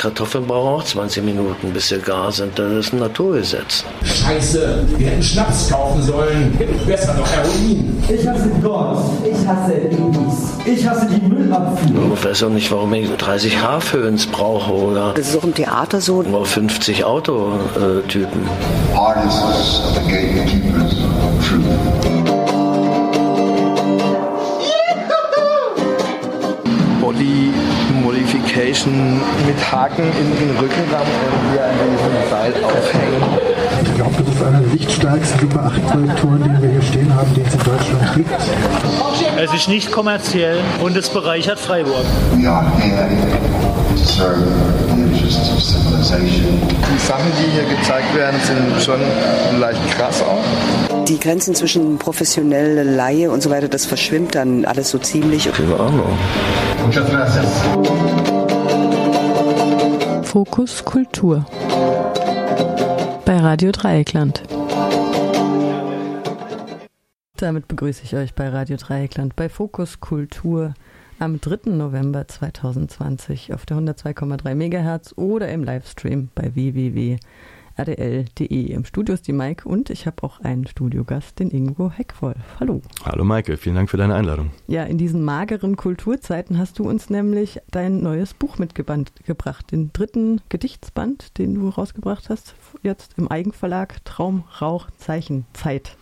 Kartoffeln brauchen auch 20 Minuten, bis sie gar sind. Das ist ein Naturgesetz. Scheiße, wir hätten Schnaps kaufen sollen. Besser doch Heroin. Ich hasse Gott. Ich hasse Babys. Ich hasse die Müllabfuhr. Ich weiß auch nicht, warum ich 30 Haarföhns brauche oder Das ist auch im Theater so. nur 50 Autotypen. Artists are the gatekeepers of truth. Body Modification mit Haken in den Rückenraum irgendwie an diesem Seil aufhängen. Ich glaube, das ist einer der lichtstärksten Super 8 Projektoren, den wir hier stehen haben, den es in Deutschland gibt. Es ist nicht kommerziell und es bereichert Freiburg. Civilization. Die Sachen, die hier gezeigt werden, sind schon leicht krass auch. Die Grenzen zwischen professionelle Laie und so weiter, das verschwimmt dann alles so ziemlich. Keine Ahnung. Muchas gracias. Fokus Kultur bei Radio Dreieckland. Damit begrüße ich euch bei Radio Dreieckland bei Fokus Kultur am 3. November 2020 auf der 102,3 MHz oder im Livestream bei www.rdl.de. Im Studio ist die Maike und ich habe auch einen Studiogast, den Ingo Heckwolf. Hallo. Hallo Maike, vielen Dank für deine Einladung. Ja, in diesen mageren Kulturzeiten hast du uns nämlich dein neues Buch mitgebracht, den dritten Gedichtsband, den du rausgebracht hast, jetzt im Eigenverlag Traum, Rauch, Zeichen, Zeit.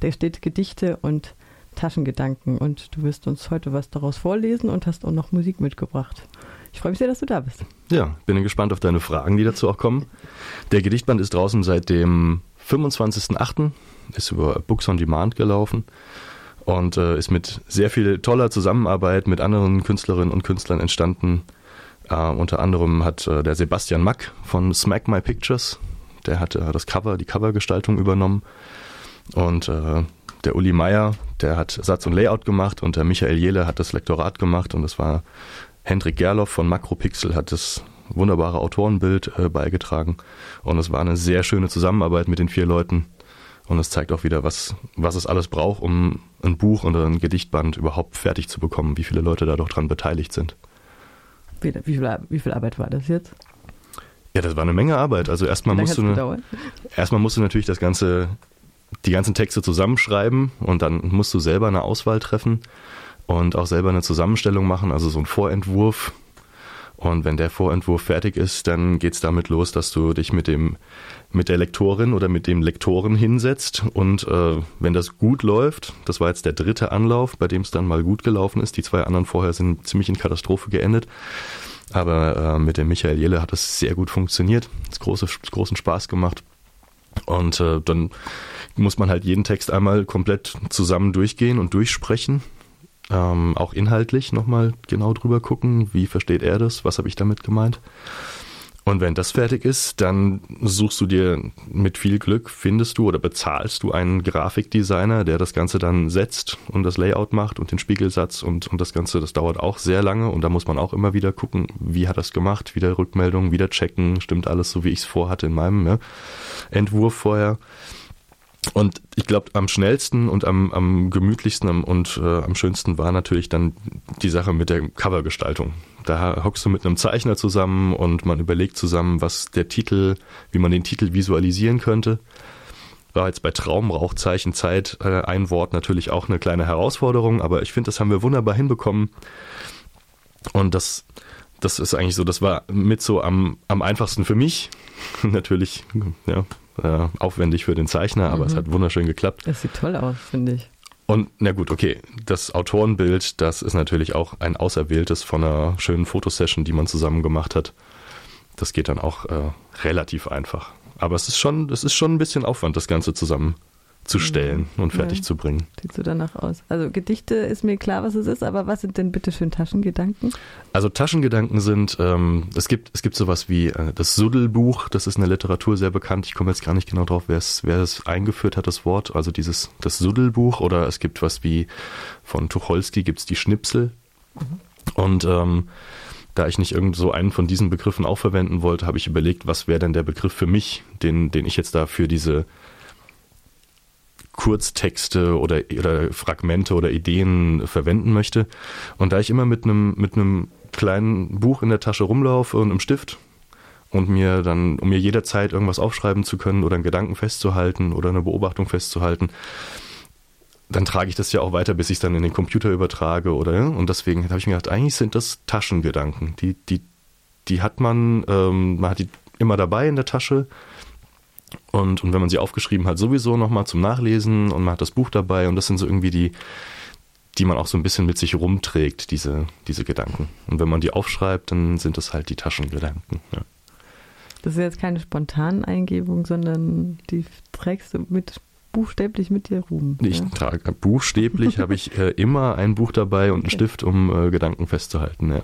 Da steht Gedichte und Taschengedanken und du wirst uns heute was daraus vorlesen und hast auch noch Musik mitgebracht. Ich freue mich sehr, dass du da bist. Ja, bin gespannt auf deine Fragen, die dazu auch kommen. Der Gedichtband ist draußen seit dem 25.08., ist über Books on Demand gelaufen und äh, ist mit sehr viel toller Zusammenarbeit mit anderen Künstlerinnen und Künstlern entstanden. Äh, unter anderem hat äh, der Sebastian Mack von Smack My Pictures, der hat äh, das Cover, die Covergestaltung übernommen und äh, der Uli Meier, der hat Satz und Layout gemacht und der Michael Jehle hat das Lektorat gemacht und das war Hendrik Gerloff von Makropixel hat das wunderbare Autorenbild äh, beigetragen und es war eine sehr schöne Zusammenarbeit mit den vier Leuten und es zeigt auch wieder, was, was es alles braucht, um ein Buch oder ein Gedichtband überhaupt fertig zu bekommen, wie viele Leute da doch dran beteiligt sind. Wie, wie, viel, wie viel Arbeit war das jetzt? Ja, das war eine Menge Arbeit. Also erstmal musst du gedauert? erstmal musst du natürlich das ganze, die ganzen Texte zusammenschreiben und dann musst du selber eine Auswahl treffen und auch selber eine Zusammenstellung machen, also so ein Vorentwurf. Und wenn der Vorentwurf fertig ist, dann geht's damit los, dass du dich mit dem mit der Lektorin oder mit dem Lektoren hinsetzt und äh, wenn das gut läuft, das war jetzt der dritte Anlauf, bei dem es dann mal gut gelaufen ist, die zwei anderen vorher sind ziemlich in Katastrophe geendet, aber äh, mit dem Michael Jelle hat es sehr gut funktioniert, es große, großen Spaß gemacht und äh, dann muss man halt jeden Text einmal komplett zusammen durchgehen und durchsprechen. Ähm, auch inhaltlich nochmal genau drüber gucken, wie versteht er das, was habe ich damit gemeint. Und wenn das fertig ist, dann suchst du dir mit viel Glück, findest du oder bezahlst du einen Grafikdesigner, der das Ganze dann setzt und das Layout macht und den Spiegelsatz und, und das Ganze, das dauert auch sehr lange und da muss man auch immer wieder gucken, wie hat das gemacht, wieder Rückmeldung, wieder checken, stimmt alles so, wie ich es vorhatte in meinem ja, Entwurf vorher. Und ich glaube, am schnellsten und am, am gemütlichsten und äh, am schönsten war natürlich dann die Sache mit der Covergestaltung. Da hockst du mit einem Zeichner zusammen und man überlegt zusammen, was der Titel, wie man den Titel visualisieren könnte. War jetzt bei Traum, Rauchzeichen, Zeit äh, ein Wort natürlich auch eine kleine Herausforderung, aber ich finde, das haben wir wunderbar hinbekommen. Und das, das ist eigentlich so, das war mit so am, am einfachsten für mich. natürlich, ja, äh, aufwendig für den Zeichner, aber Mhm. es hat wunderschön geklappt. Das sieht toll aus, finde ich. Und na gut, okay, das Autorenbild, das ist natürlich auch ein auserwähltes von einer schönen Fotosession, die man zusammen gemacht hat. Das geht dann auch äh, relativ einfach. Aber es ist schon, es ist schon ein bisschen Aufwand, das Ganze zusammenzustellen und fertig Ja. zu bringen. Sieht so danach aus. Also Gedichte ist mir klar, was es ist, aber was sind denn bitte schön Taschengedanken? Also Taschengedanken sind, ähm, es gibt es gibt sowas wie äh, das Suddelbuch, das ist in der Literatur sehr bekannt. Ich komme jetzt gar nicht genau drauf, wer es wer es eingeführt hat, das Wort. Also dieses das Suddelbuch oder es gibt was wie von Tucholsky gibt's die Schnipsel. Und ähm, da ich nicht irgend so einen von diesen Begriffen auch verwenden wollte, habe ich überlegt, was wäre denn der Begriff für mich, den den ich jetzt da für diese Kurztexte oder, oder Fragmente oder Ideen verwenden möchte. Und da ich immer mit einem mit kleinen Buch in der Tasche rumlaufe und einem Stift und mir dann, um mir jederzeit irgendwas aufschreiben zu können oder einen Gedanken festzuhalten oder eine Beobachtung festzuhalten, dann trage ich das ja auch weiter, bis ich es dann in den Computer übertrage oder und deswegen habe ich mir gedacht, eigentlich sind das Taschengedanken. Die, die, die hat man, ähm, man hat die immer dabei in der Tasche. Und, und wenn man sie aufgeschrieben hat, sowieso nochmal zum Nachlesen und man hat das Buch dabei und das sind so irgendwie die, die man auch so ein bisschen mit sich rumträgt, diese, diese Gedanken. Und wenn man die aufschreibt, dann sind das halt die Taschengedanken. Ja. Das ist jetzt keine spontane Eingebung, sondern die trägst du mit buchstäblich mit dir rum. Ich ja. trage buchstäblich habe ich äh, immer ein Buch dabei und einen okay. Stift, um äh, Gedanken festzuhalten. Ja.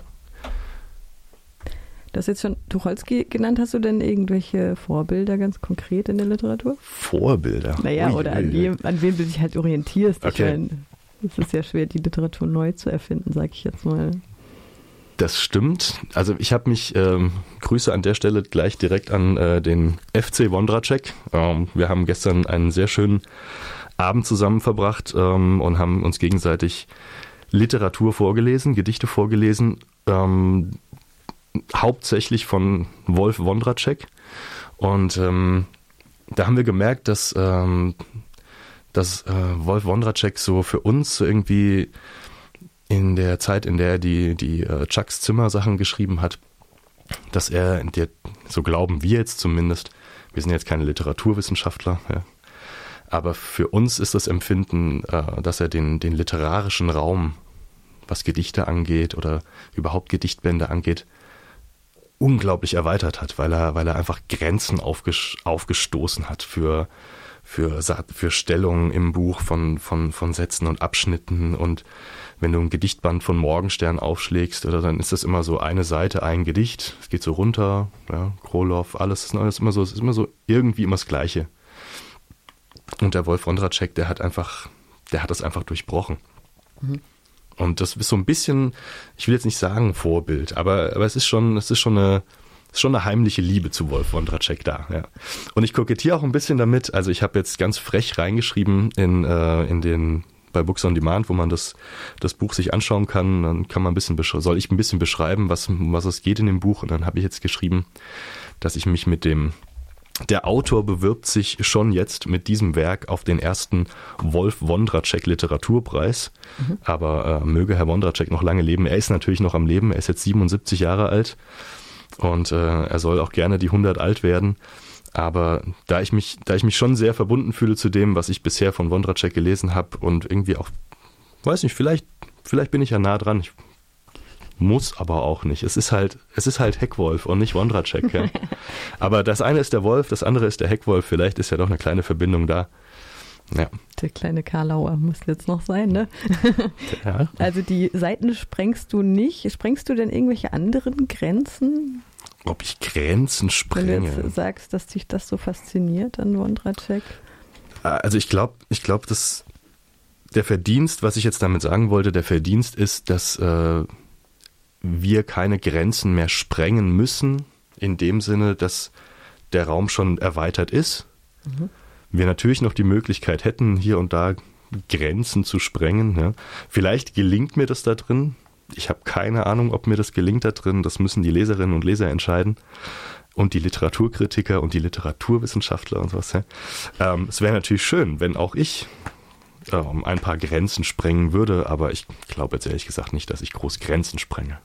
Du hast jetzt schon Tucholsky genannt. Hast du denn irgendwelche Vorbilder ganz konkret in der Literatur? Vorbilder? Naja, Ui, oder an, wem, an wem du dich halt orientierst. Okay. es ist ja schwer, die Literatur neu zu erfinden, sag ich jetzt mal. Das stimmt. Also ich habe mich, ähm, Grüße an der Stelle gleich direkt an äh, den FC Wondracek. Ähm, wir haben gestern einen sehr schönen Abend zusammen verbracht ähm, und haben uns gegenseitig Literatur vorgelesen, Gedichte vorgelesen, ähm, hauptsächlich von Wolf Wondracek. Und ähm, da haben wir gemerkt, dass, ähm, dass äh, Wolf Wondracek so für uns irgendwie in der Zeit, in der er die, die äh, Chucks Zimmer Sachen geschrieben hat, dass er, der, so glauben wir jetzt zumindest, wir sind jetzt keine Literaturwissenschaftler, ja, aber für uns ist das Empfinden, äh, dass er den, den literarischen Raum, was Gedichte angeht oder überhaupt Gedichtbände angeht, unglaublich erweitert hat, weil er, weil er einfach Grenzen aufgestoßen hat für, für, für Stellungen im Buch von, von, von Sätzen und Abschnitten und wenn du ein Gedichtband von Morgenstern aufschlägst, oder dann ist das immer so eine Seite, ein Gedicht. Es geht so runter, ja, Kroloff, alles ist alles immer so, es ist immer so irgendwie immer das Gleiche. Und der Wolf Wondracek, der hat einfach, der hat das einfach durchbrochen. Mhm. Und das ist so ein bisschen, ich will jetzt nicht sagen Vorbild, aber, aber es ist schon, es ist schon eine, ist schon eine heimliche Liebe zu Wolf Wondracek da. Ja. Und ich kokettiere auch ein bisschen damit. Also ich habe jetzt ganz frech reingeschrieben in, äh, in den bei Books on Demand, wo man das, das Buch sich anschauen kann. Dann kann man ein bisschen soll ich ein bisschen beschreiben, was, was es geht in dem Buch. Und dann habe ich jetzt geschrieben, dass ich mich mit dem der Autor bewirbt sich schon jetzt mit diesem Werk auf den ersten Wolf Wondracek Literaturpreis. Mhm. Aber äh, möge Herr Wondracek noch lange leben. Er ist natürlich noch am Leben. Er ist jetzt 77 Jahre alt und äh, er soll auch gerne die 100 alt werden. Aber da ich mich, da ich mich schon sehr verbunden fühle zu dem, was ich bisher von Wondracek gelesen habe und irgendwie auch, weiß nicht, vielleicht, vielleicht bin ich ja nah dran. Ich muss aber auch nicht. Es ist halt, es ist halt Heckwolf und nicht Wondracek. Ja. aber das eine ist der Wolf, das andere ist der Heckwolf. Vielleicht ist ja doch eine kleine Verbindung da. Ja. Der kleine Karlauer muss jetzt noch sein, ne? Ja. Also die Seiten sprengst du nicht. Sprengst du denn irgendwelche anderen Grenzen? ob ich Grenzen sprenge. Wenn du jetzt sagst, dass dich das so fasziniert an Wondracek. Also ich glaube, ich glaube, dass der Verdienst, was ich jetzt damit sagen wollte, der Verdienst ist, dass äh, wir keine Grenzen mehr sprengen müssen, in dem Sinne, dass der Raum schon erweitert ist. Mhm. Wir natürlich noch die Möglichkeit hätten, hier und da Grenzen zu sprengen. Ja. Vielleicht gelingt mir das da drin, ich habe keine Ahnung, ob mir das gelingt da drin. Das müssen die Leserinnen und Leser entscheiden. Und die Literaturkritiker und die Literaturwissenschaftler und sowas. Ja. Ähm, es wäre natürlich schön, wenn auch ich ähm, ein paar Grenzen sprengen würde, aber ich glaube jetzt ehrlich gesagt nicht, dass ich groß Grenzen sprenge.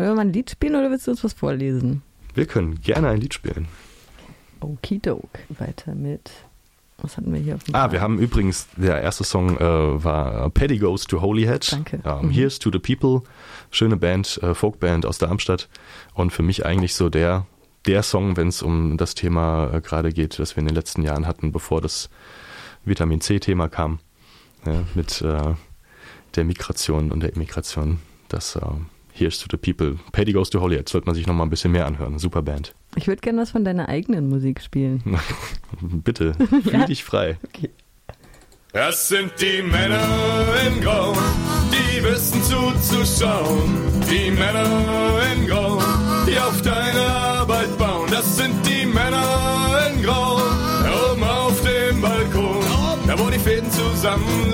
Wollen wir mal ein Lied spielen oder willst du uns was vorlesen? Wir können gerne ein Lied spielen. Okidok. Weiter mit was hatten wir hier? Auf dem ah, wir haben übrigens, der erste Song äh, war Paddy Goes to Holyhead. Danke. Um, mhm. Here's to the People. Schöne Band, äh, Folkband aus Darmstadt. Und für mich eigentlich so der, der Song, wenn es um das Thema äh, gerade geht, das wir in den letzten Jahren hatten, bevor das Vitamin C-Thema kam. Ja, mit äh, der Migration und der Immigration. Das äh, Here's to the People. Paddy Goes to Holyhead. Sollte man sich noch mal ein bisschen mehr anhören. Super Band. Ich würde gerne was von deiner eigenen Musik spielen. Bitte, fühl ja? dich frei. Okay. Das sind die Männer in Grau, die wissen zuzuschauen. Die Männer in Grau, die auf deine Arbeit bauen. Das sind die Männer in Grau, oben auf dem Balkon. Da wo die Fäden zusammenlaufen,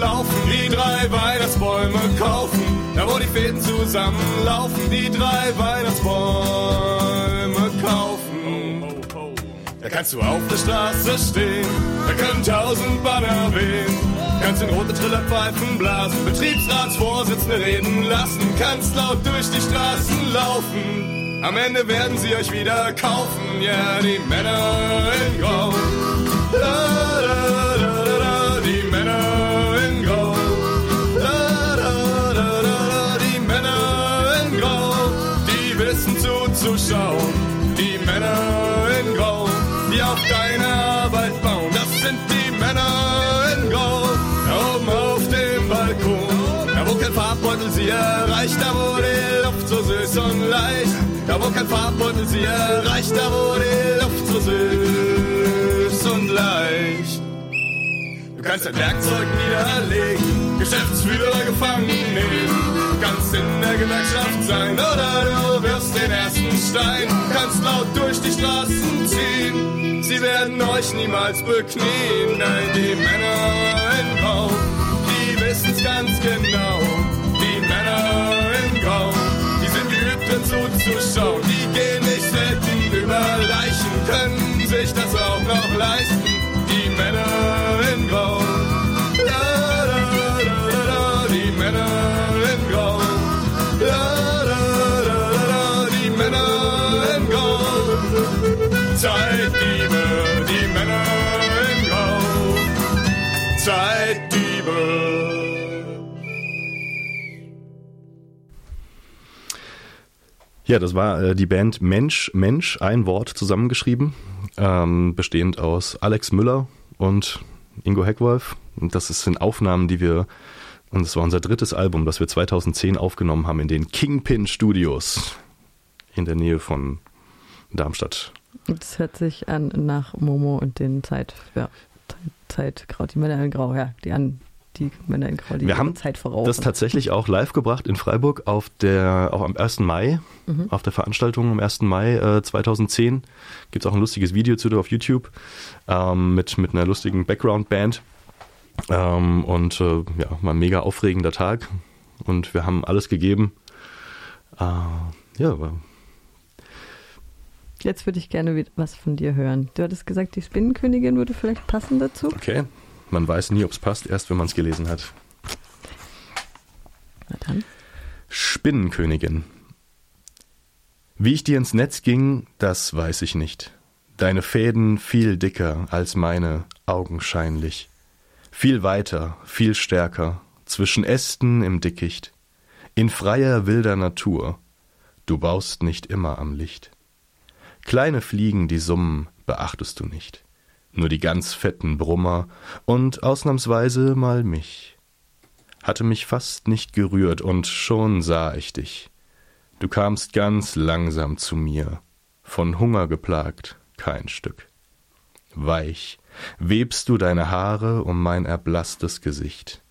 Fäden zusammenlaufen, die drei Weihnachtsbäume kaufen. kannst du auf der Straße stehen. Da können tausend Banner wehen. Kannst in rote Trillerpfeifen blasen, Betriebsratsvorsitzende reden lassen, kannst laut durch die Straßen laufen. Am Ende werden sie euch wieder kaufen, ja, die Männer in Grau. Farbbeutel sie erreicht, da wo die Luft so süß und leicht. Da wo kein Farbbeutel sie erreicht, da wo die Luft so süß und leicht. Du kannst dein Werkzeug niederlegen, Geschäftsführer gefangen nehmen. Kannst in der Gewerkschaft sein oder du wirst den ersten Stein. Kannst laut durch die Straßen ziehen, sie werden euch niemals beknien. Nein, die Männer in Grau, die wissen's ganz genau. Zuzuschauen. Die gehen nicht selten über Leichen, können sich das auch noch leisten. Die Männer in Grau. Ja, das war äh, die Band Mensch, Mensch, ein Wort zusammengeschrieben, ähm, bestehend aus Alex Müller und Ingo Heckwolf. Und das sind Aufnahmen, die wir, und das war unser drittes Album, das wir 2010 aufgenommen haben in den Kingpin Studios in der Nähe von Darmstadt. Das hört sich an nach Momo und den Zeit, ja, Zeit, Grau, die Männer in Grau, ja, die an die Männer in Grau, die wir haben Zeit voraus. das tatsächlich auch live gebracht in Freiburg auf der, auch am 1. Mai, Mhm. auf der Veranstaltung am 1. Mai äh, 2010. Gibt es auch ein lustiges Video zu auf YouTube ähm, mit, mit einer lustigen Background-Band. Ähm, und äh, ja, war ein mega aufregender Tag. Und wir haben alles gegeben. Äh, ja, aber Jetzt würde ich gerne was von dir hören. Du hattest gesagt, die Spinnenkönigin würde vielleicht passen dazu. okay. Man weiß nie, ob es passt, erst wenn man es gelesen hat. Na dann. Spinnenkönigin. Wie ich dir ins Netz ging, das weiß ich nicht. Deine Fäden viel dicker als meine, augenscheinlich. Viel weiter, viel stärker, zwischen Ästen im Dickicht. In freier, wilder Natur. Du baust nicht immer am Licht. Kleine Fliegen, die summen, beachtest du nicht. Nur die ganz fetten Brummer und ausnahmsweise mal mich. Hatte mich fast nicht gerührt und schon sah ich dich. Du kamst ganz langsam zu mir, von Hunger geplagt, kein Stück. Weich webst du deine Haare um mein erblasstes Gesicht.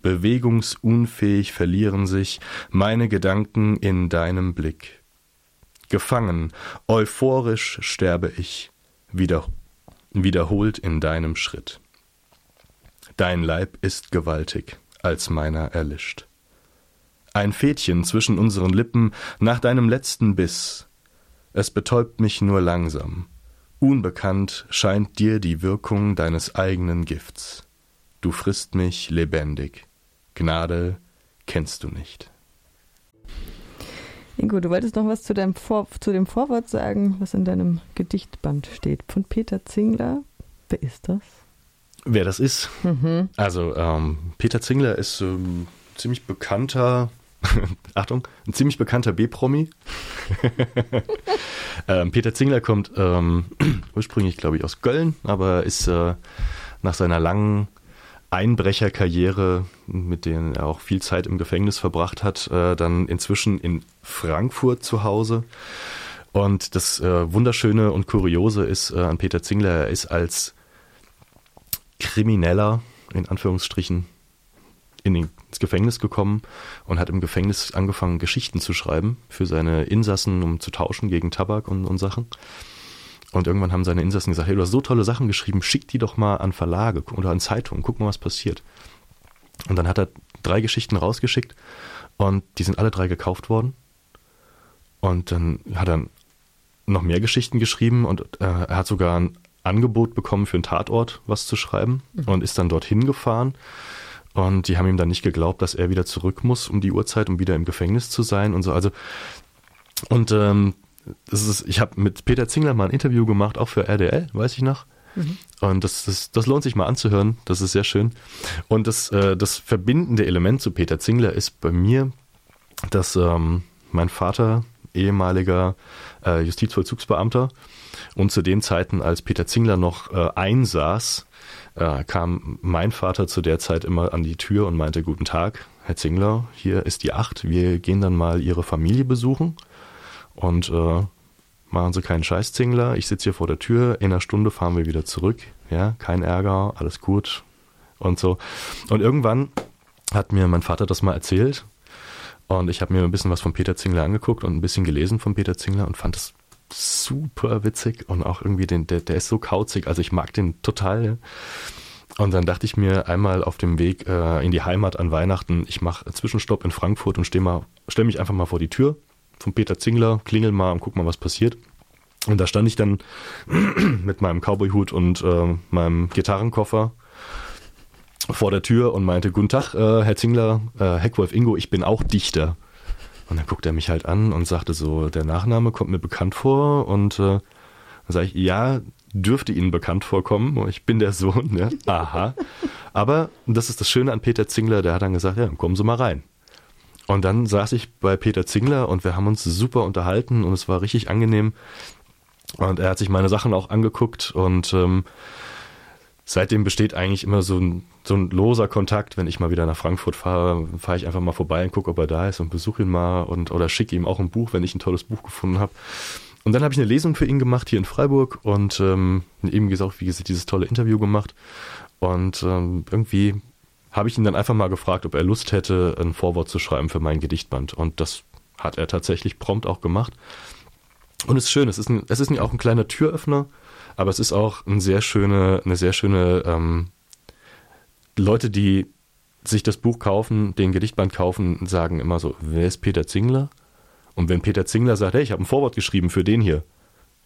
Bewegungsunfähig verlieren sich meine Gedanken in deinem Blick. Gefangen, euphorisch sterbe ich, wieder, wiederholt in deinem Schritt. Dein Leib ist gewaltig, als meiner erlischt. Ein Fädchen zwischen unseren Lippen nach deinem letzten Biss. Es betäubt mich nur langsam. Unbekannt scheint dir die Wirkung deines eigenen Gifts. Du frisst mich lebendig. Gnade kennst du nicht. Ingo, du wolltest noch was zu, deinem Vor zu dem Vorwort sagen, was in deinem Gedichtband steht. Von Peter Zingler. Wer ist das? Wer das ist? Mhm. Also, ähm, Peter Zingler ist ähm, ziemlich bekannter, Achtung, ein ziemlich bekannter B-Promi. ähm, Peter Zingler kommt ähm, ursprünglich, glaube ich, aus Köln, aber ist äh, nach seiner langen Einbrecherkarriere, mit denen er auch viel Zeit im Gefängnis verbracht hat, äh, dann inzwischen in Frankfurt zu Hause. Und das äh, Wunderschöne und Kuriose ist äh, an Peter Zingler, er ist als Krimineller, in Anführungsstrichen, in den, ins Gefängnis gekommen und hat im Gefängnis angefangen, Geschichten zu schreiben für seine Insassen, um zu tauschen gegen Tabak und, und Sachen. Und irgendwann haben seine Insassen gesagt, hey, du hast so tolle Sachen geschrieben, schick die doch mal an Verlage oder an Zeitungen, guck mal, was passiert. Und dann hat er drei Geschichten rausgeschickt und die sind alle drei gekauft worden. Und dann hat er noch mehr Geschichten geschrieben und äh, er hat sogar ein Angebot bekommen, für einen Tatort was zu schreiben mhm. und ist dann dorthin gefahren. Und die haben ihm dann nicht geglaubt, dass er wieder zurück muss um die Uhrzeit, um wieder im Gefängnis zu sein und so. Also, und ähm, das ist, ich habe mit Peter Zingler mal ein Interview gemacht, auch für RDL, weiß ich noch. Mhm. Und das, das, das lohnt sich mal anzuhören. Das ist sehr schön. Und das, äh, das verbindende Element zu Peter Zingler ist bei mir, dass ähm, mein Vater ehemaliger äh, Justizvollzugsbeamter und zu den Zeiten, als Peter Zingler noch äh, einsaß, äh, kam mein Vater zu der Zeit immer an die Tür und meinte, guten Tag, Herr Zingler, hier ist die Acht, wir gehen dann mal Ihre Familie besuchen und äh, machen Sie keinen Scheiß, Zingler, ich sitze hier vor der Tür, in einer Stunde fahren wir wieder zurück, ja, kein Ärger, alles gut und so. Und irgendwann hat mir mein Vater das mal erzählt. Und ich habe mir ein bisschen was von Peter Zingler angeguckt und ein bisschen gelesen von Peter Zingler und fand es super witzig und auch irgendwie den, der, der ist so kauzig, also ich mag den total. Und dann dachte ich mir einmal auf dem Weg äh, in die Heimat an Weihnachten, ich mache Zwischenstopp in Frankfurt und mal, stell mich einfach mal vor die Tür von Peter Zingler, klingel mal und guck mal, was passiert. Und da stand ich dann mit meinem Cowboyhut und äh, meinem Gitarrenkoffer vor der Tür und meinte, Guten Tag, äh, Herr Zingler, äh, Heckwolf Ingo, ich bin auch Dichter. Und dann guckt er mich halt an und sagte so, der Nachname kommt mir bekannt vor und äh, dann sage ich, ja, dürfte Ihnen bekannt vorkommen. Ich bin der Sohn, ja. Aha. Aber das ist das Schöne an Peter Zingler, der hat dann gesagt, ja, kommen Sie mal rein. Und dann saß ich bei Peter Zingler und wir haben uns super unterhalten und es war richtig angenehm. Und er hat sich meine Sachen auch angeguckt und ähm, seitdem besteht eigentlich immer so ein, so ein loser Kontakt. Wenn ich mal wieder nach Frankfurt fahre, fahre ich einfach mal vorbei und gucke, ob er da ist und besuche ihn mal und oder schicke ihm auch ein Buch, wenn ich ein tolles Buch gefunden habe. Und dann habe ich eine Lesung für ihn gemacht hier in Freiburg und ähm, eben gesagt, wie gesagt, dieses tolle Interview gemacht. Und ähm, irgendwie habe ich ihn dann einfach mal gefragt, ob er Lust hätte, ein Vorwort zu schreiben für mein Gedichtband. Und das hat er tatsächlich prompt auch gemacht. Und es ist schön, es ist, ein, es ist auch ein kleiner Türöffner aber es ist auch eine sehr schöne, eine sehr schöne ähm, Leute, die sich das Buch kaufen, den Gedichtband kaufen, sagen immer so, wer ist Peter Zingler? Und wenn Peter Zingler sagt, hey, ich habe ein Vorwort geschrieben für den hier,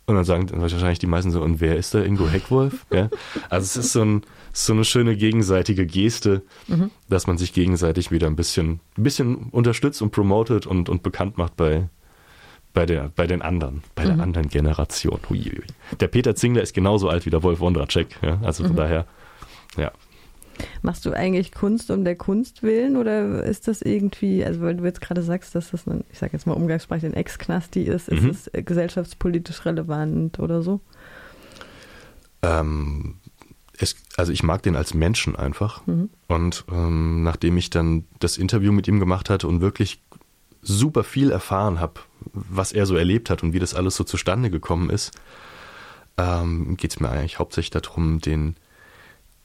und dann sagen wahrscheinlich die meisten so, und wer ist der Ingo Heckwolf? ja? Also es ist so, ein, so eine schöne gegenseitige Geste, mhm. dass man sich gegenseitig wieder ein bisschen, ein bisschen unterstützt und promotet und, und bekannt macht bei, bei, der, bei den anderen, bei mhm. der anderen Generation. Huiui. Der Peter Zingler ist genauso alt wie der Wolf Wondracek. Ja? Also von mhm. daher, ja. Machst du eigentlich Kunst um der Kunst willen oder ist das irgendwie, also weil du jetzt gerade sagst, dass das, ein, ich sage jetzt mal umgangssprachlich, ein Ex-Knasti ist, ist mhm. es gesellschaftspolitisch relevant oder so? Ähm, es, also ich mag den als Menschen einfach. Mhm. Und ähm, nachdem ich dann das Interview mit ihm gemacht hatte und wirklich super viel erfahren habe, was er so erlebt hat und wie das alles so zustande gekommen ist, ähm, geht es mir eigentlich hauptsächlich darum, den,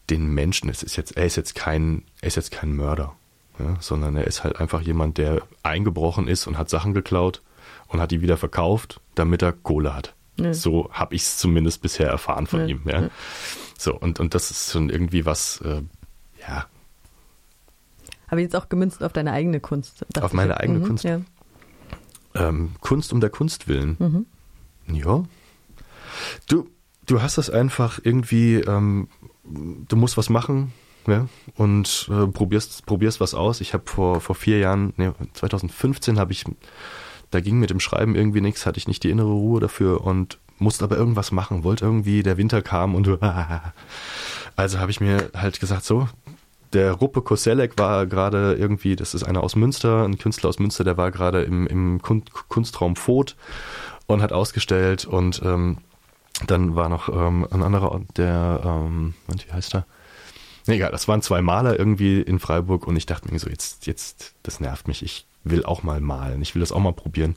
den Menschen, es ist jetzt, er ist jetzt kein, er ist jetzt kein Mörder, ja, sondern er ist halt einfach jemand, der eingebrochen ist und hat Sachen geklaut und hat die wieder verkauft, damit er Kohle hat. Ja. So habe ich es zumindest bisher erfahren von ja. ihm. Ja. So, und, und das ist schon irgendwie was, äh, ja, aber jetzt auch gemünzt auf deine eigene Kunst. Auf meine ich. eigene mhm, Kunst. Ja. Ähm, Kunst um der Kunst willen. Mhm. Ja. Du, du hast das einfach irgendwie, ähm, du musst was machen, ja, und äh, probierst, probierst was aus. Ich habe vor, vor vier Jahren, nee, 2015 habe ich, da ging mit dem Schreiben irgendwie nichts, hatte ich nicht die innere Ruhe dafür und musste aber irgendwas machen, wollte irgendwie, der Winter kam und also habe ich mir halt gesagt, so, der Ruppe Koselek war gerade irgendwie, das ist einer aus Münster, ein Künstler aus Münster, der war gerade im, im Kunstraum Voth und hat ausgestellt und ähm, dann war noch ähm, ein anderer, der, ähm, wie heißt er? Egal, das waren zwei Maler irgendwie in Freiburg und ich dachte mir so, jetzt, jetzt, das nervt mich, ich will auch mal malen, ich will das auch mal probieren.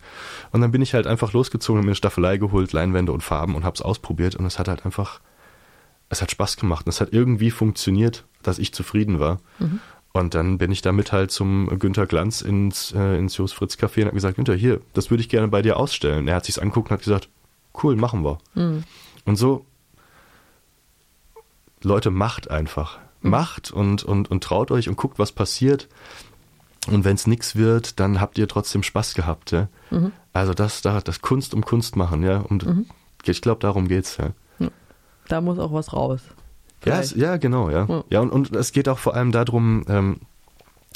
Und dann bin ich halt einfach losgezogen, mir eine Staffelei geholt, Leinwände und Farben und hab's ausprobiert und es hat halt einfach es hat Spaß gemacht und es hat irgendwie funktioniert, dass ich zufrieden war. Mhm. Und dann bin ich damit halt zum Günter Glanz ins, äh, ins Jos Fritz Café und habe gesagt, Günter, hier, das würde ich gerne bei dir ausstellen. Er hat sich's angeguckt und hat gesagt, cool, machen wir. Mhm. Und so, Leute, macht einfach. Mhm. Macht und, und, und traut euch und guckt, was passiert. Und wenn es nichts wird, dann habt ihr trotzdem Spaß gehabt. Ja? Mhm. Also das, da, das Kunst um Kunst machen, ja. Und Mhm. ich glaube, darum geht's, ja. Da muss auch was raus. Ja, es, ja, genau, ja. Ja. Ja, und, und es geht auch vor allem darum, ähm,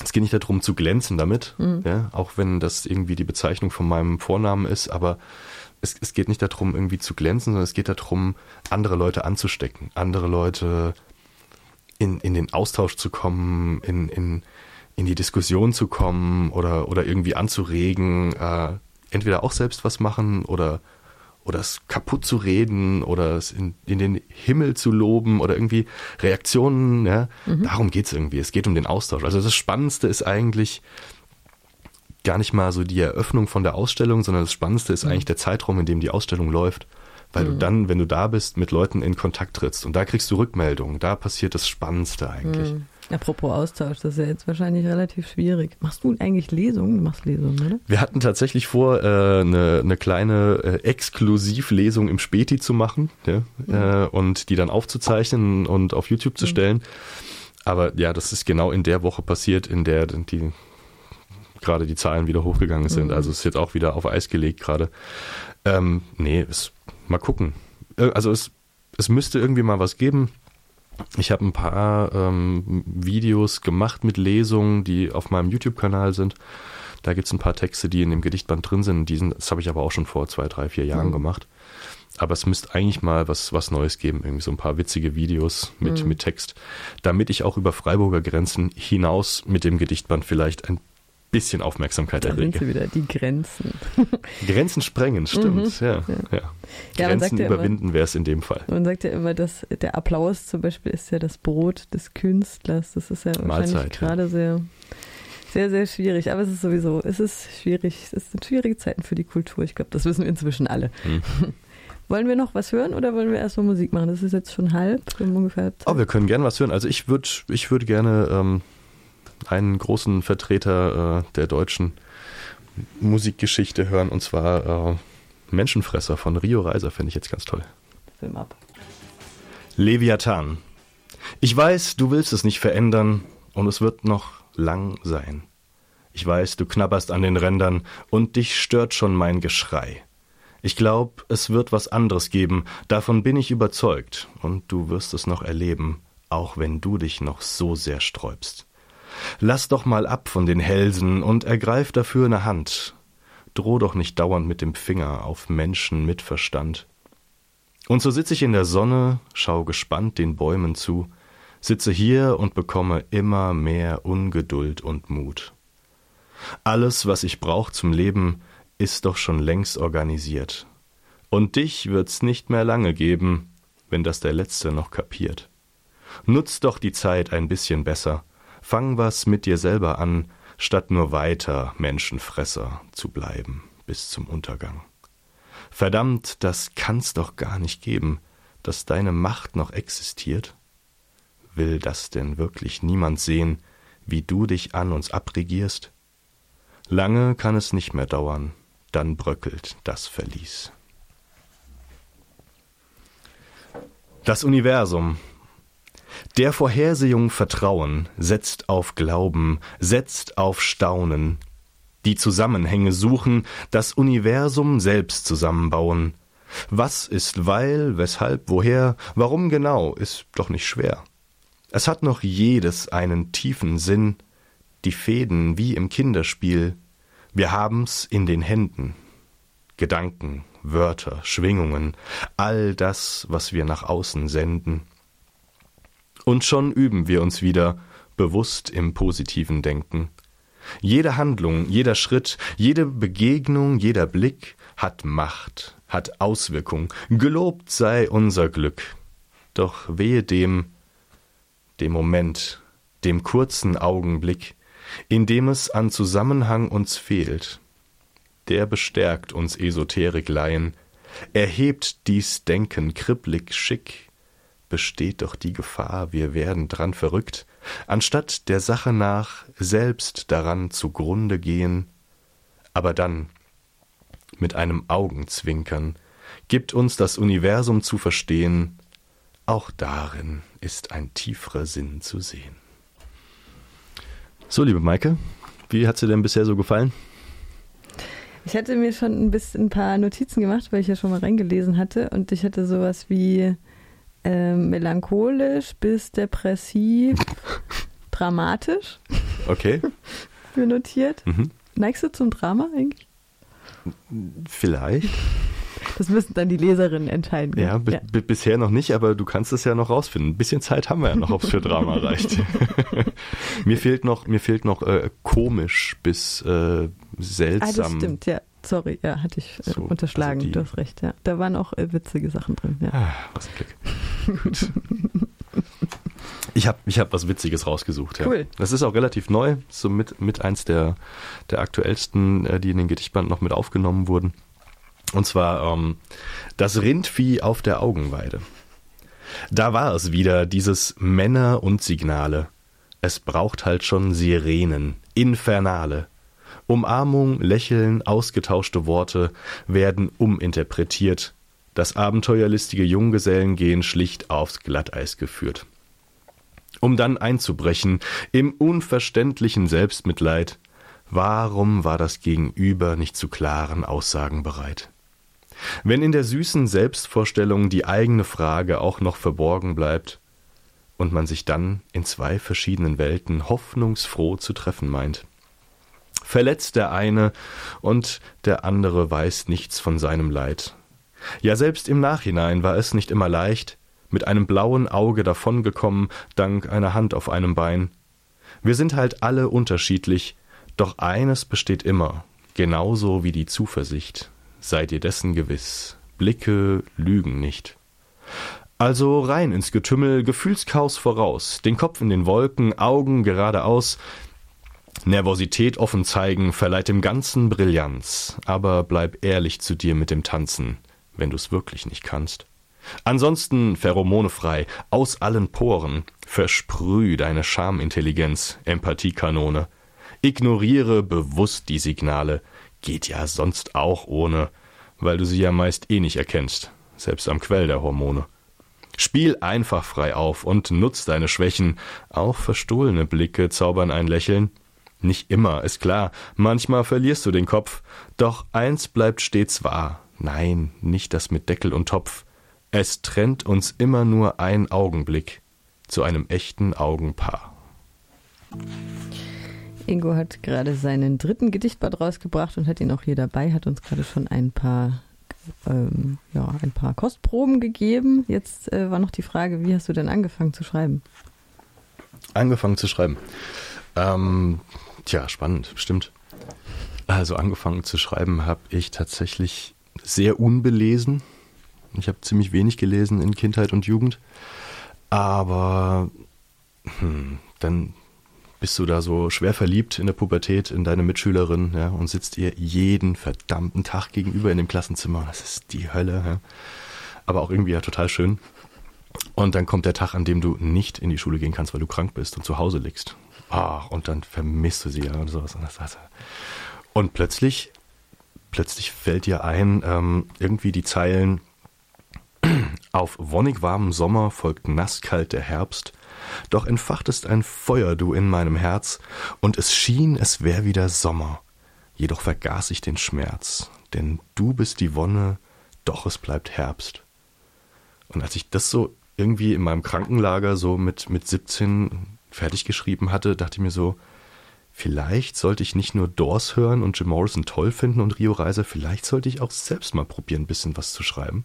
es geht nicht darum zu glänzen damit, Mhm. ja, auch wenn das irgendwie die Bezeichnung von meinem Vornamen ist, aber es, es geht nicht darum, irgendwie zu glänzen, sondern es geht darum, andere Leute anzustecken, andere Leute in, in den Austausch zu kommen, in, in, in die Diskussion zu kommen oder, oder irgendwie anzuregen, äh, entweder auch selbst was machen oder, oder es kaputt zu reden oder es in, in den Himmel zu loben oder irgendwie Reaktionen, ja. Darum geht's irgendwie. Es geht um den Austausch. Also das Spannendste ist eigentlich gar nicht mal so die Eröffnung von der Ausstellung, sondern das Spannendste ist eigentlich der Zeitraum, in dem die Ausstellung läuft. Weil du Mhm. dann, wenn du da bist, mit Leuten in Kontakt trittst und da kriegst du Rückmeldungen. Da passiert das Spannendste eigentlich. Mhm. Apropos Austausch, das ist ja jetzt wahrscheinlich relativ schwierig. Machst du eigentlich Lesungen? Du machst Lesungen, oder? Wir hatten tatsächlich vor, äh, eine, eine kleine äh, Exklusivlesung im Späti zu machen ja, äh, und die dann aufzuzeichnen und auf YouTube zu stellen. Aber ja, das ist genau in der Woche passiert, in der die gerade die Zahlen wieder hochgegangen sind. Mhm. Also es ist jetzt auch wieder auf Eis gelegt gerade. Ähm, nee, es, mal gucken. Äh, Also es, es müsste irgendwie mal was geben. Ich habe ein paar ähm, Videos gemacht mit Lesungen, die auf meinem YouTube-Kanal sind. Da gibt es ein paar Texte, die in dem Gedichtband drin sind. Die sind das habe ich aber auch schon vor zwei, drei, vier Jahren Mhm. gemacht. Aber es müsste eigentlich mal was, was Neues geben, irgendwie so ein paar witzige Videos mit, Mhm. mit Text, damit ich auch über Freiburger Grenzen hinaus mit dem Gedichtband vielleicht ein bisschen Aufmerksamkeit Da sind errege. sie wieder, die Grenzen. Grenzen sprengen, stimmt, Mhm. ja. Ja. ja. Grenzen ja überwinden wäre es in dem Fall. Man sagt ja immer, dass der Applaus zum Beispiel ist ja das Brot des Künstlers. Das ist ja wahrscheinlich Mahlzeit, gerade sehr, sehr, sehr schwierig. Aber es ist sowieso, es ist schwierig. Es sind schwierige Zeiten für die Kultur. Ich glaube, das wissen wir inzwischen alle. Hm. Wollen wir noch was hören oder wollen wir erstmal Musik machen? Das ist jetzt schon halb, ungefähr halb Oh, wir können gerne was hören. Also ich würde ich würd gerne ähm, einen großen Vertreter äh, der deutschen Musikgeschichte hören, und zwar äh, Menschenfresser von Rio Reiser, finde ich jetzt ganz toll. Film ab. Leviathan. Ich weiß, du willst es nicht verändern und es wird noch lang sein. Ich weiß, du knabberst an den Rändern und dich stört schon mein Geschrei. Ich glaub, es wird was anderes geben, davon bin ich überzeugt, und du wirst es noch erleben, auch wenn du dich noch so sehr sträubst. Lass doch mal ab von den Hälsen und ergreif dafür ne Hand. Droh doch nicht dauernd mit dem Finger auf Menschen mit Verstand. Und so sitz ich in der Sonne, schau gespannt den Bäumen zu, sitze hier und bekomme immer mehr Ungeduld und Mut. Alles, was ich brauch zum Leben, ist doch schon längst organisiert. Und dich wird's nicht mehr lange geben, wenn das der Letzte noch kapiert. Nutz doch die Zeit ein bisschen besser, fang was mit dir selber an, statt nur weiter Menschenfresser zu bleiben bis zum Untergang. Verdammt, das kann's doch gar nicht geben, dass deine Macht noch existiert. Will das denn wirklich niemand sehen, wie du dich an uns abregierst? Lange kann es nicht mehr dauern, dann bröckelt das Verlies. Das Universum. Der Vorhersehung Vertrauen setzt auf Glauben, setzt auf Staunen. Die Zusammenhänge suchen, das Universum selbst zusammenbauen. Was ist weil, weshalb, woher, warum genau, ist doch nicht schwer. Es hat noch jedes einen tiefen Sinn, die Fäden wie im Kinderspiel. Wir haben's in den Händen. Gedanken, Wörter, Schwingungen, all das, was wir nach außen senden. Und schon üben wir uns wieder bewusst im positiven Denken. Jede Handlung, jeder Schritt, jede Begegnung, jeder Blick hat Macht, hat Auswirkung. Gelobt sei unser Glück. Doch wehe dem, dem Moment, dem kurzen Augenblick, in dem es an Zusammenhang uns fehlt. Der bestärkt uns Esoterik-Laien, erhebt dies Denken kribblig schick, besteht doch die Gefahr, wir werden dran verrückt, anstatt der Sache nach selbst daran zugrunde gehen, aber dann mit einem Augenzwinkern gibt uns das Universum zu verstehen, auch darin ist ein tieferer Sinn zu sehen. So, liebe Maike, wie hat sie denn bisher so gefallen? Ich hatte mir schon ein bisschen ein paar Notizen gemacht, weil ich ja schon mal reingelesen hatte und ich hatte sowas wie äh, melancholisch bis depressiv, dramatisch. Okay. mir notiert. Mhm. Neigst du zum Drama eigentlich? Vielleicht. Das müssen dann die Leserinnen entscheiden. Ja, ja. bisher noch nicht, aber du kannst es ja noch rausfinden. Ein bisschen Zeit haben wir ja noch, ob es für Drama reicht. mir fehlt noch, mir fehlt noch äh, komisch bis äh, seltsam. Ah, das stimmt, ja. Sorry, ja, hatte ich äh, so, unterschlagen. Also du hast recht, ja. Da waren auch äh, witzige Sachen drin, ja. Ah, was ein Glück. Gut. Ich habe ich hab was Witziges rausgesucht. Ja. Cool. Das ist auch relativ neu, so mit, mit eins der, der aktuellsten, äh, die in den Gedichtband noch mit aufgenommen wurden. Und zwar ähm, das Rindvieh auf der Augenweide. Da war es wieder, dieses Männer und Signale. Es braucht halt schon Sirenen, Infernale. Umarmung, Lächeln, ausgetauschte Worte werden uminterpretiert. Das abenteuerlistige Junggesellen gehen schlicht aufs Glatteis geführt. Um dann einzubrechen im unverständlichen Selbstmitleid. Warum war das Gegenüber nicht zu klaren Aussagen bereit? Wenn in der süßen Selbstvorstellung die eigene Frage auch noch verborgen bleibt und man sich dann in zwei verschiedenen Welten hoffnungsfroh zu treffen meint. Verletzt der eine und der andere weiß nichts von seinem Leid. Ja, selbst im Nachhinein war es nicht immer leicht, mit einem blauen Auge davongekommen, dank einer Hand auf einem Bein. Wir sind halt alle unterschiedlich, doch eines besteht immer, genauso wie die Zuversicht sei dir dessen gewiss, Blicke lügen nicht. Also rein ins Getümmel, Gefühlschaos voraus, den Kopf in den Wolken, Augen geradeaus, Nervosität offen zeigen, verleiht dem Ganzen Brillanz, aber bleib ehrlich zu dir mit dem Tanzen, wenn du's wirklich nicht kannst. Ansonsten Pheromone frei, aus allen Poren, versprüh deine Charmintelligenz, Empathiekanone. Ignoriere bewusst die Signale, Geht ja sonst auch ohne, weil du sie ja meist eh nicht erkennst, selbst am Quell der Hormone. Spiel einfach frei auf und nutz deine Schwächen. Auch verstohlene Blicke zaubern ein Lächeln. Nicht immer, ist klar, manchmal verlierst du den Kopf, doch eins bleibt stets wahr. Nein, nicht das mit Deckel und Topf. Es trennt uns immer nur ein Augenblick zu einem echten Augenpaar. Ingo hat gerade seinen dritten Gedichtband rausgebracht und hat ihn auch hier dabei, hat uns gerade schon ein paar, ähm, ja, ein paar Kostproben gegeben. Jetzt äh, war noch die Frage, wie hast du denn angefangen zu schreiben? Angefangen zu schreiben. Ähm, tja, spannend, stimmt. Also angefangen zu schreiben habe ich tatsächlich sehr unbelesen. Ich habe ziemlich wenig gelesen in Kindheit und Jugend. Aber hm, dann bist du da so schwer verliebt in der Pubertät in deine Mitschülerin ja, und sitzt ihr jeden verdammten Tag gegenüber in dem Klassenzimmer. Das ist die Hölle. Ja. Aber auch irgendwie ja total schön. Und dann kommt der Tag, an dem du nicht in die Schule gehen kannst, weil du krank bist und zu Hause liegst. Ach, und dann vermisst du sie ja und sowas. Und plötzlich, plötzlich fällt dir ein, ähm, irgendwie die Zeilen auf wonnig warmen Sommer folgt nasskalt der Herbst doch entfachtest ein Feuer du in meinem Herz, und es schien, es wär wieder Sommer, jedoch vergaß ich den Schmerz, denn du bist die Wonne, doch es bleibt Herbst. Und als ich das so irgendwie in meinem Krankenlager so mit, mit 17 fertig geschrieben hatte, dachte ich mir so, vielleicht sollte ich nicht nur Doors hören und Jim Morrison toll finden und Rio Reiser, vielleicht sollte ich auch selbst mal probieren, ein bisschen was zu schreiben.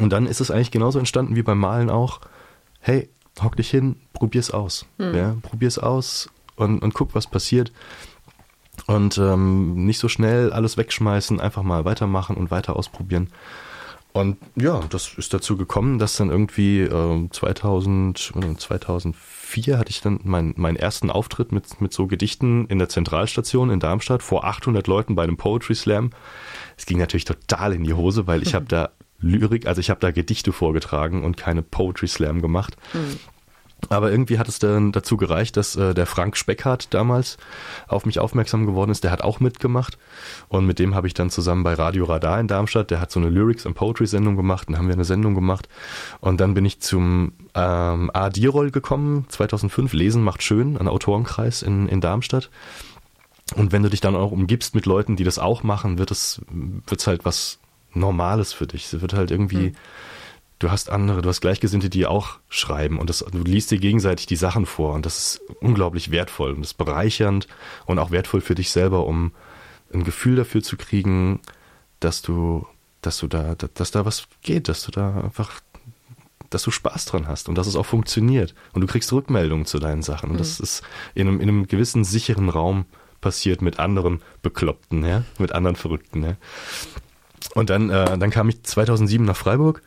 Und dann ist es eigentlich genauso entstanden wie beim Malen auch. Hey, hock dich hin, probier's aus. Mhm. Ja, probier's aus und, und guck, was passiert. Und ähm, nicht so schnell alles wegschmeißen, einfach mal weitermachen und weiter ausprobieren. Und ja, das ist dazu gekommen, dass dann irgendwie äh, 2000, 2004 hatte ich dann mein, meinen ersten Auftritt mit, mit so Gedichten in der Zentralstation in Darmstadt vor 800 Leuten bei einem Poetry Slam. Es ging natürlich total in die Hose, weil ich habe da Lyrik, also ich habe da Gedichte vorgetragen und keine Poetry Slam gemacht. Mhm. Aber irgendwie hat es dann dazu gereicht, dass äh, der Frank Speckhardt damals auf mich aufmerksam geworden ist. Der hat auch mitgemacht. Und mit dem habe ich dann zusammen bei Radio Radar in Darmstadt, der hat so eine Lyrics- und Poetry-Sendung gemacht. Dann haben wir eine Sendung gemacht. Und dann bin ich zum ähm, A-Dirol gekommen, 2005. Lesen macht schön, ein Autorenkreis in, in Darmstadt. Und wenn du dich dann auch umgibst mit Leuten, die das auch machen, wird es halt was Normales für dich. Es wird halt irgendwie, mhm. Du hast andere, du hast Gleichgesinnte, die auch schreiben und das, du liest dir gegenseitig die Sachen vor und das ist unglaublich wertvoll und das ist bereichernd und auch wertvoll für dich selber, um ein Gefühl dafür zu kriegen, dass du, dass du da, dass da was geht, dass du da einfach dass du Spaß dran hast und dass es auch funktioniert. Und du kriegst Rückmeldungen zu deinen Sachen. Und mhm. das ist in einem, in einem gewissen sicheren Raum passiert mit anderen Bekloppten, ja? mit anderen Verrückten. Ja? Und dann, äh, dann kam ich 2007 nach Freiburg.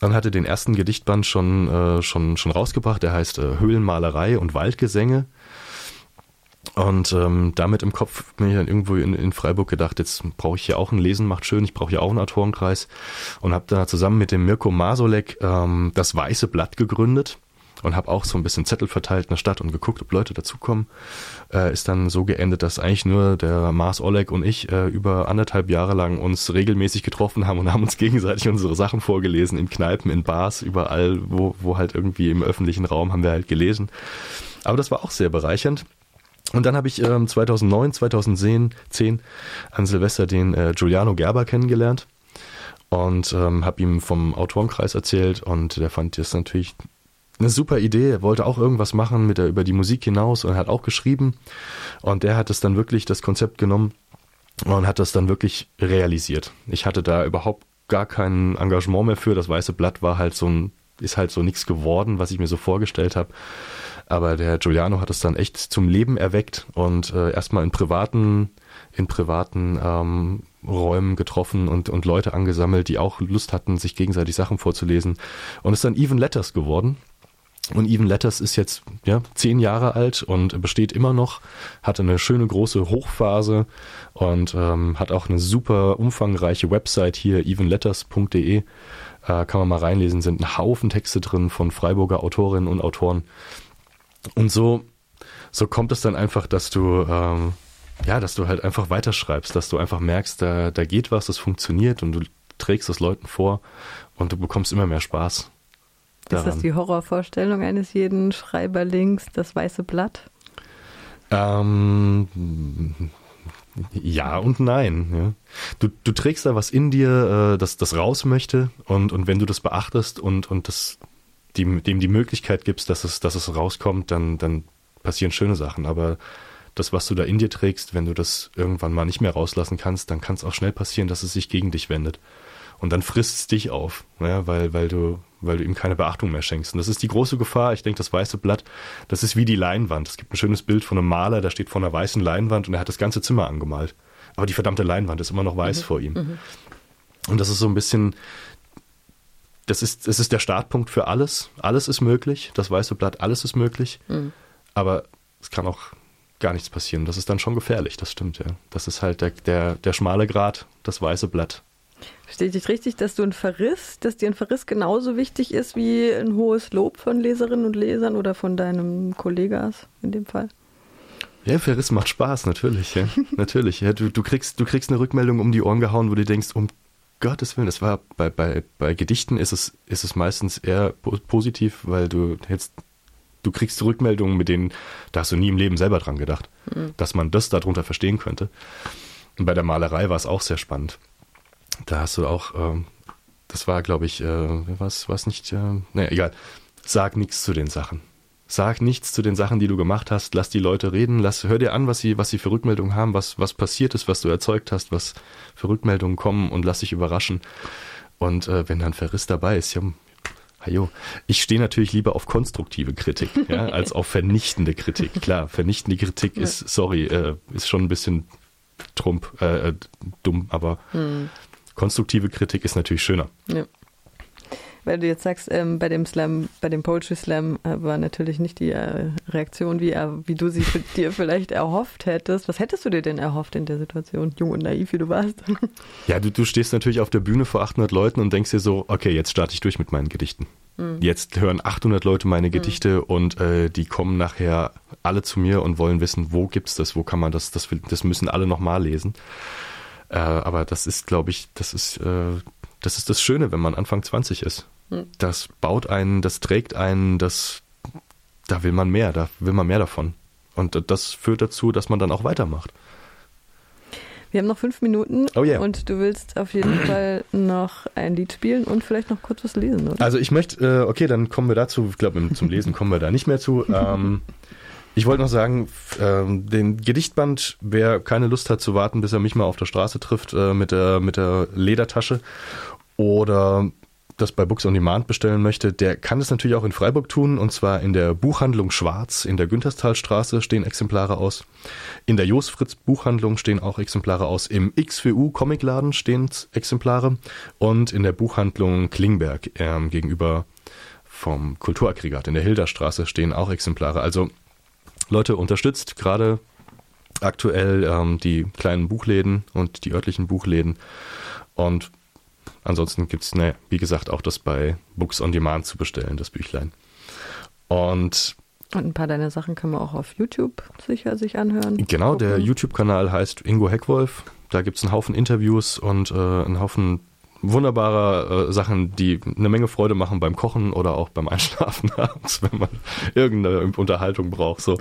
Dann hatte den ersten Gedichtband schon, äh, schon, schon rausgebracht. Der heißt äh, Höhlenmalerei und Waldgesänge. Und ähm, damit im Kopf bin ich dann irgendwo in, in Freiburg gedacht, jetzt brauche ich hier auch ein Lesen macht schön, ich brauche hier auch einen Autorenkreis und habe da zusammen mit dem Mirko Masolek ähm, das Weiße Blatt gegründet und habe auch so ein bisschen Zettel verteilt in der Stadt und geguckt, ob Leute dazukommen. Äh, ist dann so geendet, dass eigentlich nur der Mars Oleg und ich äh, über anderthalb Jahre lang uns regelmäßig getroffen haben und haben uns gegenseitig unsere Sachen vorgelesen in Kneipen, in Bars, überall, wo, wo halt irgendwie im öffentlichen Raum haben wir halt gelesen. Aber das war auch sehr bereichernd. Und dann habe ich ähm, 2009, 2010 10, an Silvester den äh, Giuliano Gerber kennengelernt und ähm, habe ihm vom Autorenkreis erzählt und der fand das natürlich eine super Idee. Er wollte auch irgendwas machen mit der, über die Musik hinaus und hat auch geschrieben und der hat es dann wirklich das Konzept genommen und hat das dann wirklich realisiert. Ich hatte da überhaupt gar kein Engagement mehr für. Das weiße Blatt war halt so ein, ist halt so nichts geworden, was ich mir so vorgestellt habe. Aber der Giuliano hat es dann echt zum Leben erweckt und äh, erstmal in privaten, in privaten ähm, Räumen getroffen und, und Leute angesammelt, die auch Lust hatten, sich gegenseitig Sachen vorzulesen. Und ist dann Even Letters geworden. Und Even Letters ist jetzt ja, zehn Jahre alt und besteht immer noch, hatte eine schöne große Hochphase und ähm, hat auch eine super umfangreiche Website hier, evenletters.de. Äh, kann man mal reinlesen, sind ein Haufen Texte drin von Freiburger Autorinnen und Autoren. Und so, so kommt es dann einfach, dass du, ähm, ja, dass du halt einfach weiterschreibst, dass du einfach merkst, da, da geht was, das funktioniert und du trägst es Leuten vor und du bekommst immer mehr Spaß. Daran. Ist das die Horrorvorstellung eines jeden Schreiberlings, das weiße Blatt? Ähm, ja und nein. Ja. Du, du trägst da was in dir, äh, das, das raus möchte und, und wenn du das beachtest und, und das die, dem die Möglichkeit gibst, dass es, dass es rauskommt, dann, dann passieren schöne Sachen. Aber das, was du da in dir trägst, wenn du das irgendwann mal nicht mehr rauslassen kannst, dann kann es auch schnell passieren, dass es sich gegen dich wendet. Und dann frisst es dich auf, ja, weil, weil du, weil du ihm keine Beachtung mehr schenkst. Und das ist die große Gefahr. Ich denke, das weiße Blatt, das ist wie die Leinwand. Es gibt ein schönes Bild von einem Maler, der steht vor einer weißen Leinwand und er hat das ganze Zimmer angemalt. Aber die verdammte Leinwand ist immer noch weiß mhm. vor ihm. Mhm. Und das ist so ein bisschen das ist, es ist der Startpunkt für alles. Alles ist möglich. Das weiße Blatt, alles ist möglich. Mhm. Aber es kann auch gar nichts passieren. Das ist dann schon gefährlich, das stimmt, ja. Das ist halt der, der, der schmale Grat, das weiße Blatt. Verstehe ich richtig, dass du ein Verriss, dass dir ein Verriss genauso wichtig ist wie ein hohes Lob von Leserinnen und Lesern oder von deinem Kollegas in dem Fall? Ja, Verriss macht Spaß, natürlich, ja. natürlich. Ja, du, du, kriegst, du kriegst eine Rückmeldung um die Ohren gehauen, wo du denkst, um Gottes Willen, das war bei, bei, bei Gedichten ist es, ist es meistens eher positiv, weil du jetzt, du kriegst Rückmeldungen, mit denen, da hast du nie im Leben selber dran gedacht, mhm. dass man das darunter verstehen könnte. Und bei der Malerei war es auch sehr spannend. Da hast du auch, äh, das war, glaube ich, äh, was, was nicht, äh, naja, egal. Sag nichts zu den Sachen. Sag nichts zu den Sachen, die du gemacht hast. Lass die Leute reden. Lass, hör dir an, was sie, was sie für Rückmeldungen haben, was, was passiert ist, was du erzeugt hast, was für Rückmeldungen kommen und lass dich überraschen. Und äh, wenn dann Verriss dabei ist, ja, Hajo. Ich stehe natürlich lieber auf konstruktive Kritik, ja, als auf vernichtende Kritik. Klar, vernichtende Kritik ist, sorry, äh, ist schon ein bisschen trump, äh, äh dumm, aber hm. Konstruktive Kritik ist natürlich schöner. Ja weil du jetzt sagst, ähm, bei dem Slam, bei dem Poetry Slam äh, war natürlich nicht die äh, Reaktion, wie, er, wie du sie dir vielleicht erhofft hättest. Was hättest du dir denn erhofft in der Situation, jung und naiv, wie du warst? Ja, du, du stehst natürlich auf der Bühne vor 800 Leuten und denkst dir so, okay, jetzt starte ich durch mit meinen Gedichten. Mhm. Jetzt hören 800 Leute meine hm. Gedichte mhm. und äh, die kommen nachher alle zu mir und wollen wissen, wo gibt's das, wo kann man das, das, das müssen alle nochmal lesen. Äh, aber das ist, glaube ich, das ist, äh, das ist das Schöne, wenn man Anfang 20 ist. Hm. Das baut einen, das trägt einen, das, da will man mehr, da will man mehr davon. und das führt dazu, dass man dann auch weitermacht. Wir haben noch fünf Minuten oh yeah. und du willst auf jeden Fall noch ein Lied spielen und vielleicht noch kurz was lesen, oder? Also ich möchte, äh, okay, dann kommen wir dazu. Ich glaube, zum Lesen kommen wir da nicht mehr zu. Ähm, ich wollte noch sagen, ähm, den Gedichtband, wer keine Lust hat zu warten, bis er mich mal auf der Straße trifft äh, mit, der, mit der Ledertasche oder das bei Books on Demand bestellen möchte, der kann es natürlich auch in Freiburg tun und zwar in der Buchhandlung Schwarz in der Günterstalstraße stehen Exemplare aus. In der Jos Fritz Buchhandlung stehen auch Exemplare aus. Im XWU Comicladen stehen Exemplare und in der Buchhandlung Klingberg ähm, gegenüber vom Kulturaggregat in der Hilderstraße stehen auch Exemplare. Also Leute unterstützt gerade aktuell ähm, die kleinen Buchläden und die örtlichen Buchläden und Ansonsten gibt es, ne, wie gesagt, auch das bei Books on Demand zu bestellen, das Büchlein. Und und ein paar deiner Sachen kann man auch auf YouTube sicher sich anhören. Genau, gucken. der YouTube-Kanal heißt Ingo Heckwolf. Da gibt es einen Haufen Interviews und äh, einen Haufen wunderbarer äh, Sachen, die eine Menge Freude machen beim Kochen oder auch beim Einschlafen abends, wenn man irgendeine Unterhaltung braucht. So.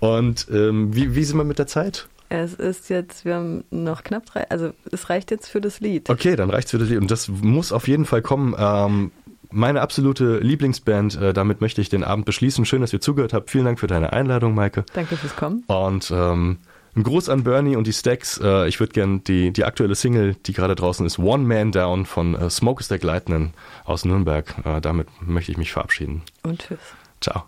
Und ähm, wie, wie sind wir mit der Zeit? Es ist jetzt, wir haben noch knapp drei, also es reicht jetzt für das Lied. Okay, dann reicht es für das Lied. Und das muss auf jeden Fall kommen. Ähm, meine absolute Lieblingsband, äh, damit möchte ich den Abend beschließen. Schön, dass ihr zugehört habt. Vielen Dank für deine Einladung, Maike. Danke fürs Kommen. Und ähm, ein Gruß an Bernie und die Stacks. Äh, ich würde gerne die, die aktuelle Single, die gerade draußen ist, One Man Down von äh, Smokestack Lightning aus Nürnberg. Äh, damit möchte ich mich verabschieden. Und tschüss. Ciao.